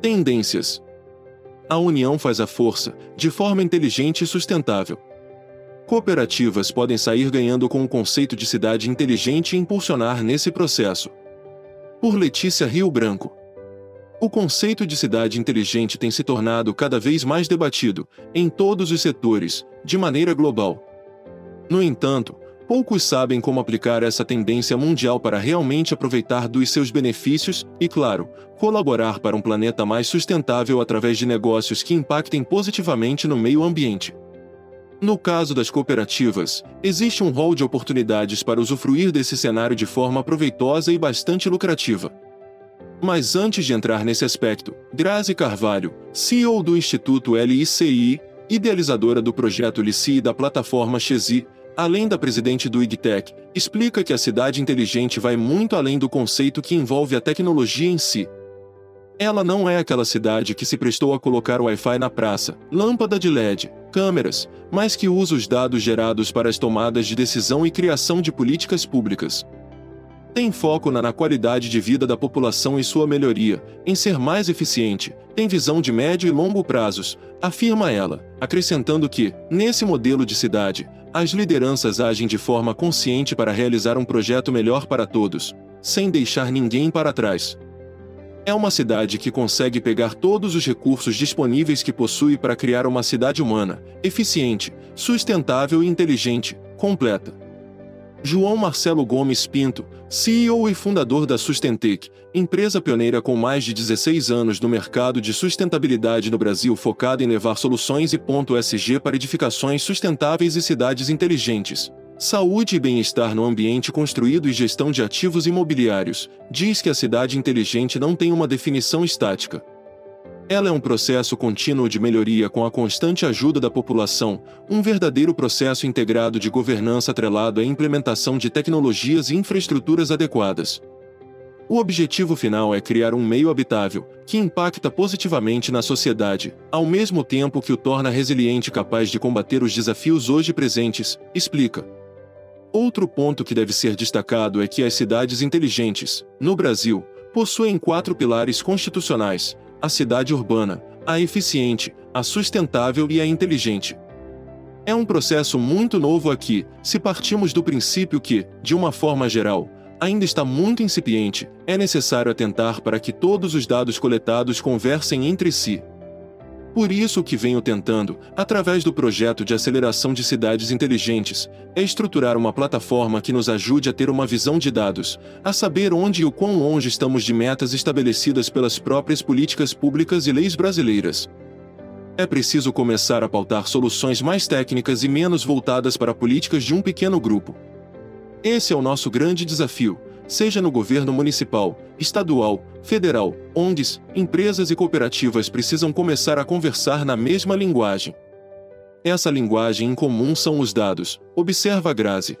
Tendências. A união faz a força, de forma inteligente e sustentável. Cooperativas podem sair ganhando com o conceito de cidade inteligente e impulsionar nesse processo. Por Letícia Rio Branco. O conceito de cidade inteligente tem se tornado cada vez mais debatido, em todos os setores, de maneira global. No entanto, poucos sabem como aplicar essa tendência mundial para realmente aproveitar dos seus benefícios e, claro, colaborar para um planeta mais sustentável através de negócios que impactem positivamente no meio ambiente. No caso das cooperativas, existe um rol de oportunidades para usufruir desse cenário de forma proveitosa e bastante lucrativa. Mas antes de entrar nesse aspecto, Grazi Carvalho, CEO do Instituto LICI, idealizadora do projeto LICI e da plataforma Xi, além da presidente do IGTEC, explica que a cidade inteligente vai muito além do conceito que envolve a tecnologia em si. Ela não é aquela cidade que se prestou a colocar Wi-Fi na praça, lâmpada de LED, câmeras, mas que usa os dados gerados para as tomadas de decisão e criação de políticas públicas. Tem foco na, na qualidade de vida da população e sua melhoria, em ser mais eficiente, tem visão de médio e longo prazos, afirma ela, acrescentando que, nesse modelo de cidade, as lideranças agem de forma consciente para realizar um projeto melhor para todos, sem deixar ninguém para trás. É uma cidade que consegue pegar todos os recursos disponíveis que possui para criar uma cidade humana, eficiente, sustentável e inteligente, completa. João Marcelo Gomes Pinto, CEO e fundador da Sustentec, empresa pioneira com mais de 16 anos no mercado de sustentabilidade no Brasil focada em levar soluções e ponto SG para edificações sustentáveis e cidades inteligentes saúde e bem-estar no ambiente construído e gestão de ativos imobiliários, diz que a cidade inteligente não tem uma definição estática. Ela é um processo contínuo de melhoria com a constante ajuda da população, um verdadeiro processo integrado de governança atrelado à implementação de tecnologias e infraestruturas adequadas. O objetivo final é criar um meio habitável, que impacta positivamente na sociedade, ao mesmo tempo que o torna resiliente e capaz de combater os desafios hoje presentes, explica. Outro ponto que deve ser destacado é que as cidades inteligentes, no Brasil, possuem quatro pilares constitucionais: a cidade urbana, a eficiente, a sustentável e a inteligente. É um processo muito novo aqui, se partimos do princípio que, de uma forma geral, ainda está muito incipiente, é necessário atentar para que todos os dados coletados conversem entre si, por isso o que venho tentando, através do projeto de aceleração de cidades inteligentes, é estruturar uma plataforma que nos ajude a ter uma visão de dados, a saber onde e o quão longe estamos de metas estabelecidas pelas próprias políticas públicas e leis brasileiras. É preciso começar a pautar soluções mais técnicas e menos voltadas para políticas de um pequeno grupo. Esse é o nosso grande desafio, seja no governo municipal, estadual, federal, ONGs, empresas e cooperativas precisam começar a conversar na mesma linguagem. Essa linguagem em comum são os dados, observa Grazi.